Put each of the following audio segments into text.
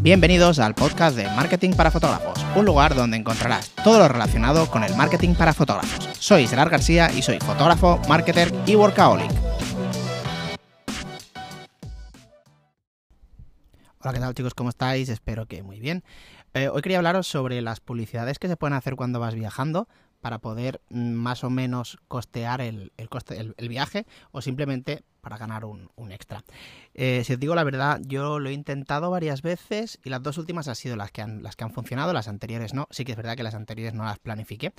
Bienvenidos al podcast de Marketing para Fotógrafos, un lugar donde encontrarás todo lo relacionado con el marketing para fotógrafos. Soy Gerard García y soy fotógrafo, marketer y workaholic. Hola, ¿qué tal chicos? ¿Cómo estáis? Espero que muy bien. Eh, hoy quería hablaros sobre las publicidades que se pueden hacer cuando vas viajando para poder mm, más o menos costear el, coste, el, viaje o simplemente para ganar un, extra. Eh, si os digo la verdad, yo lo he intentado varias veces y las dos últimas han sido las que han, las que han funcionado, las anteriores no. Sí que es verdad que las anteriores no las planifiqué.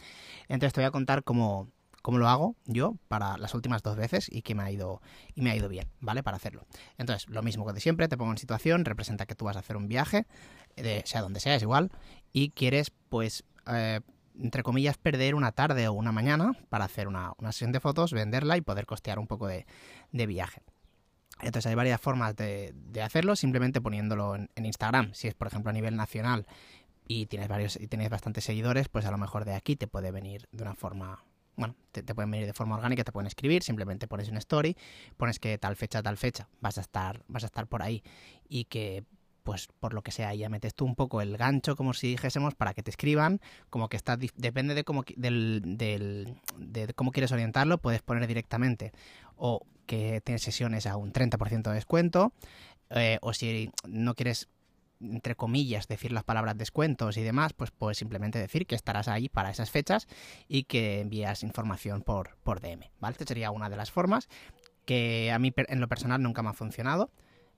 Entonces te voy a contar cómo, cómo lo hago yo para las últimas dos veces y que me ha ido y me ha ido bien, ¿vale? Para hacerlo. Entonces, lo mismo que de siempre, te pongo en situación, representa que tú vas a hacer un viaje, de, sea donde sea, es igual, y quieres, pues, eh, entre comillas, perder una tarde o una mañana para hacer una, sesión de fotos, venderla y poder costear un poco de, viaje. Entonces hay varias formas de, hacerlo, simplemente poniéndolo en, Instagram. Si es, por ejemplo, a nivel nacional y tienes varios y tienes bastantes seguidores, pues a lo mejor de aquí te puede venir de una forma, bueno, te, te, pueden venir de forma orgánica, te pueden escribir, simplemente pones una story, pones que tal fecha, tal fecha, vas a estar, vas a estar por ahí y que pues por lo que sea, ya metes tú un poco el gancho, como si dijésemos, para que te escriban, como que está, depende de cómo, del, del, de cómo quieres orientarlo, puedes poner directamente o que tienes sesiones a un 30% de descuento, eh, o si no quieres entre comillas, decir las palabras descuentos y demás, pues puedes simplemente decir que estarás ahí para esas fechas y que envías información por, por DM, ¿vale? Esta sería una de las formas que a mí en lo personal nunca me ha funcionado.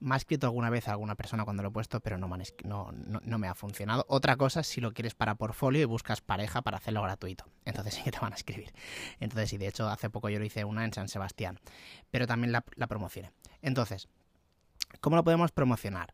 Me ha escrito alguna vez a alguna persona cuando lo he puesto, pero no me, ha funcionado. Otra cosa es si lo quieres para portfolio y buscas pareja para hacerlo gratuito. Entonces sí que te van a escribir. Entonces sí, de hecho hace poco yo lo hice una en San Sebastián, pero también la, la promocioné. Entonces, ¿cómo lo podemos promocionar?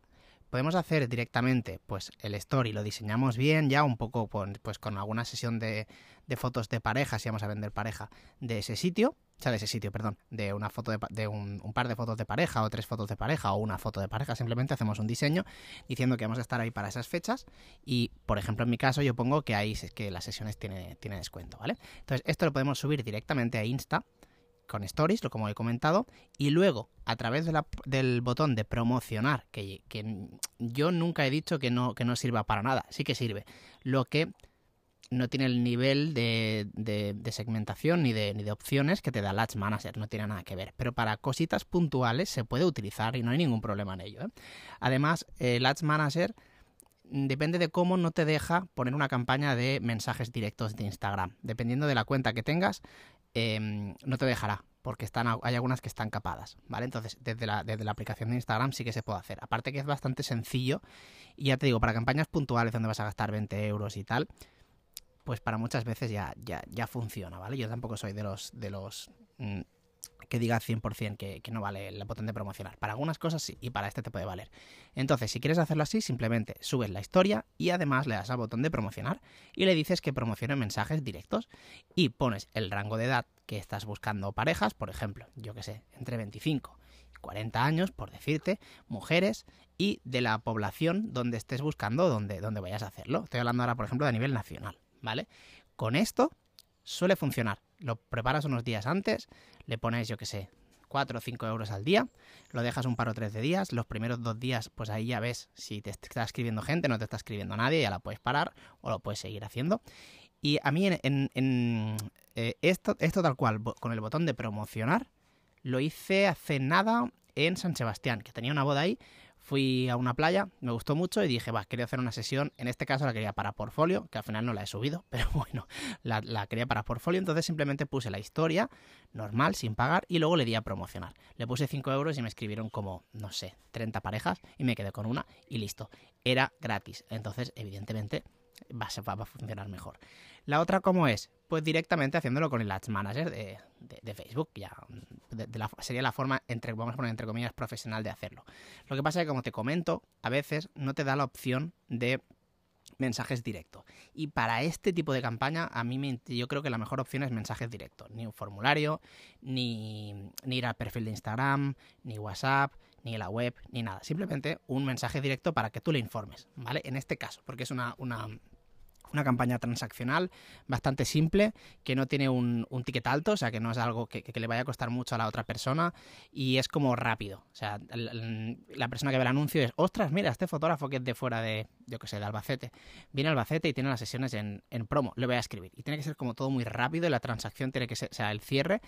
Podemos hacer directamente pues el story, lo diseñamos bien ya un poco pues con alguna sesión de, de, fotos de pareja, si vamos a vender pareja, de ese sitio, o sea, de ese sitio, perdón, de una foto de, un, un, par de fotos de pareja o tres fotos de pareja o una foto de pareja, simplemente hacemos un diseño diciendo que vamos a estar ahí para esas fechas. Y, por ejemplo, en mi caso yo pongo que ahí que las sesiones tiene, tiene descuento, ¿vale? Entonces, esto lo podemos subir directamente a Insta con stories, lo como he comentado, y luego a través de del botón de promocionar, que, yo nunca he dicho que no, que no sirva para nada, sí que sirve, lo que no tiene el nivel de, de, segmentación ni de, de opciones que te da Ads Manager, no tiene nada que ver, pero para cositas puntuales se puede utilizar y no hay ningún problema en ello. ¿eh? Además, Ads Manager depende de cómo no te deja poner una campaña de mensajes directos de Instagram. Dependiendo de la cuenta que tengas, Em, no te dejará, porque están, hay algunas que están capadas, ¿vale? Entonces, desde la, desde la aplicación de Instagram sí que se puede hacer. Aparte que es bastante sencillo, y ya te digo, para campañas puntuales donde vas a gastar 20 euros y tal, pues para muchas veces ya, ya, ya funciona, ¿vale? Yo tampoco soy de los, de los mm, que diga 100% que, que no vale el botón de promocionar. Para algunas cosas sí, y para este te puede valer. Entonces, si quieres hacerlo así, simplemente subes la historia y además le das al botón de promocionar y le dices que promocione mensajes directos y pones el rango de edad que estás buscando parejas, por ejemplo, yo que sé, entre 25 y 40 años, por decirte, mujeres y de la población donde estés buscando, donde, donde vayas a hacerlo. Estoy hablando ahora, por ejemplo, a nivel nacional, ¿vale? Con esto suele funcionar. Lo preparas unos días antes, le pones, yo qué sé, 4 o 5 euros al día, lo dejas un par o tres de días, los primeros dos días, pues ahí ya ves si te está escribiendo gente, no te está escribiendo nadie, ya la puedes parar o lo puedes seguir haciendo. Y a mí en, eh, esto, esto tal cual, con el botón de promocionar, lo hice hace nada en San Sebastián, que tenía una boda ahí, fui a una playa, me gustó mucho y dije, va, quería hacer una sesión, en este caso la quería para portfolio, que al final no la he subido, pero bueno, la, quería para portfolio, entonces simplemente puse la historia normal, sin pagar, y luego le di a promocionar. Le puse 5 euros y me escribieron como, no sé, 30 parejas y me quedé con una y listo. Era gratis, entonces evidentemente va, va a funcionar mejor. La otra, ¿cómo es? Pues directamente haciéndolo con el Ads Manager de, de, Facebook. Ya sería la forma, entre, vamos a poner entre comillas, profesional de hacerlo. Lo que pasa es que, como te comento, a veces no te da la opción de mensajes directos. Y para este tipo de campaña, a mí me, yo creo que la mejor opción es mensajes directos. Ni un formulario, ni, ni ir al perfil de Instagram, ni WhatsApp, ni la web, ni nada. Simplemente un mensaje directo para que tú le informes, ¿vale? En este caso, porque es una, una una campaña transaccional bastante simple, que no tiene un, ticket alto, o sea, que no es algo que, le vaya a costar mucho a la otra persona y es como rápido. O sea, la, persona que ve el anuncio es, ostras, mira, este fotógrafo que es de fuera de, yo qué sé, de Albacete, viene a Albacete y tiene las sesiones en, promo, le voy a escribir. Y tiene que ser como todo muy rápido y la transacción tiene que ser, o sea, el cierre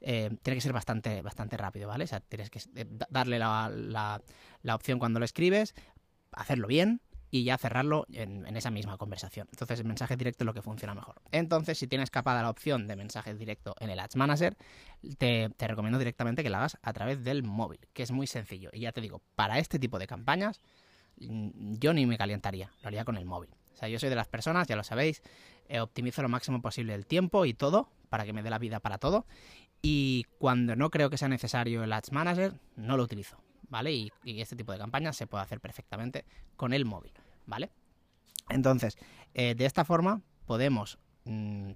eh, tiene que ser bastante, bastante rápido, ¿vale? O sea, tienes que eh, darle la, la opción cuando lo escribes, hacerlo bien, y ya cerrarlo en, esa misma conversación. Entonces el mensaje directo es lo que funciona mejor. Entonces si tienes capada la opción de mensaje directo en el Ads Manager, te, recomiendo directamente que la hagas a través del móvil, que es muy sencillo. Y ya te digo, para este tipo de campañas mm, yo ni me calentaría, lo haría con el móvil. O sea, yo soy de las personas, ya lo sabéis, eh, optimizo lo máximo posible el tiempo y todo para que me dé la vida para todo. Y cuando no creo que sea necesario el Ads Manager, no lo utilizo. ¿Vale? Y, este tipo de campañas se puede hacer perfectamente con el móvil, ¿vale? Entonces, eh, de esta forma podemos mm,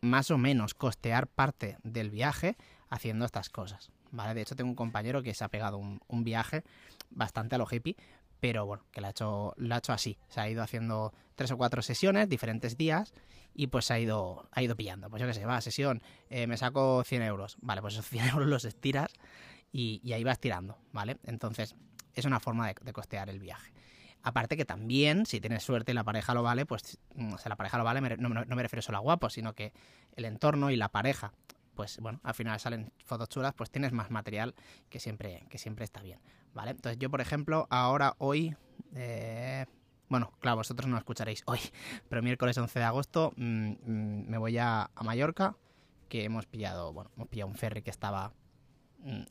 más o menos costear parte del viaje haciendo estas cosas, ¿vale? De hecho, tengo un compañero que se ha pegado un, viaje bastante a lo hippie, pero bueno, que lo ha hecho, ha hecho así. Se ha ido haciendo tres o cuatro sesiones, diferentes días, y pues ha ido, ha ido pillando. Pues yo qué sé, va, sesión, eh, me saco 100 euros. Vale, pues esos 100 euros los estiras y, ahí vas tirando, ¿vale? Entonces, es una forma de, costear el viaje. Aparte que también, si tienes suerte y la pareja lo vale, pues, mm, o sea, la pareja lo vale, no, me refiero solo a guapo, sino que el entorno y la pareja, pues bueno, al final salen fotos chulas, pues tienes más material que siempre, que siempre está bien, ¿vale? Entonces yo, por ejemplo, ahora, hoy, eh, bueno, claro, vosotros no lo escucharéis hoy, pero miércoles 11 de agosto mm, mm, me voy a, a Mallorca, que hemos pillado, bueno, hemos pillado un ferry que estaba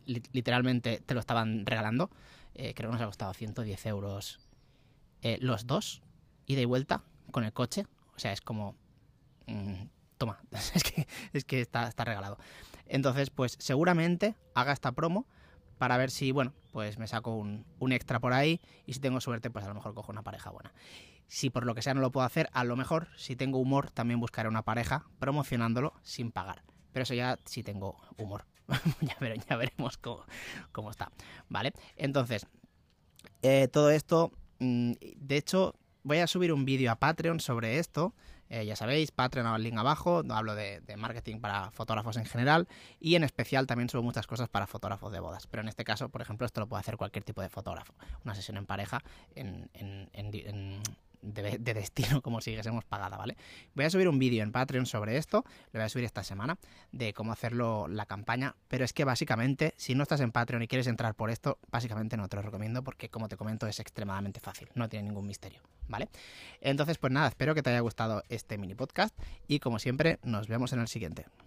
literalmente te lo estaban regalando. Eh, creo que nos ha costado 110 euros eh, los dos, ida y vuelta, con el coche. O sea, es como... Mm, toma, es que, es que está, está regalado. Entonces, pues seguramente haga esta promo para ver si, bueno, pues me saco un, un, extra por ahí y si tengo suerte, pues a lo mejor cojo una pareja buena. Si por lo que sea no lo puedo hacer, a lo mejor, si tengo humor, también buscaré una pareja promocionándolo sin pagar. Pero eso ya si tengo humor. ya, veremos cómo, está. ¿Vale? Entonces, eh, todo esto, mm, de hecho, voy a subir un vídeo a Patreon sobre esto. Eh, ya sabéis, Patreon al link abajo, hablo de, marketing para fotógrafos en general y en especial también subo muchas cosas para fotógrafos de bodas. Pero en este caso, por ejemplo, esto lo puede hacer cualquier tipo de fotógrafo. Una sesión en pareja en de, destino como si dijésemos pagada, ¿vale? Voy a subir un vídeo en Patreon sobre esto, lo voy a subir esta semana, de cómo hacerlo la campaña, pero es que básicamente, si no estás en Patreon y quieres entrar por esto, básicamente no te lo recomiendo porque, como te comento, es extremadamente fácil, no tiene ningún misterio, ¿vale? Entonces, pues nada, espero que te haya gustado este mini podcast y como siempre, nos vemos en el siguiente.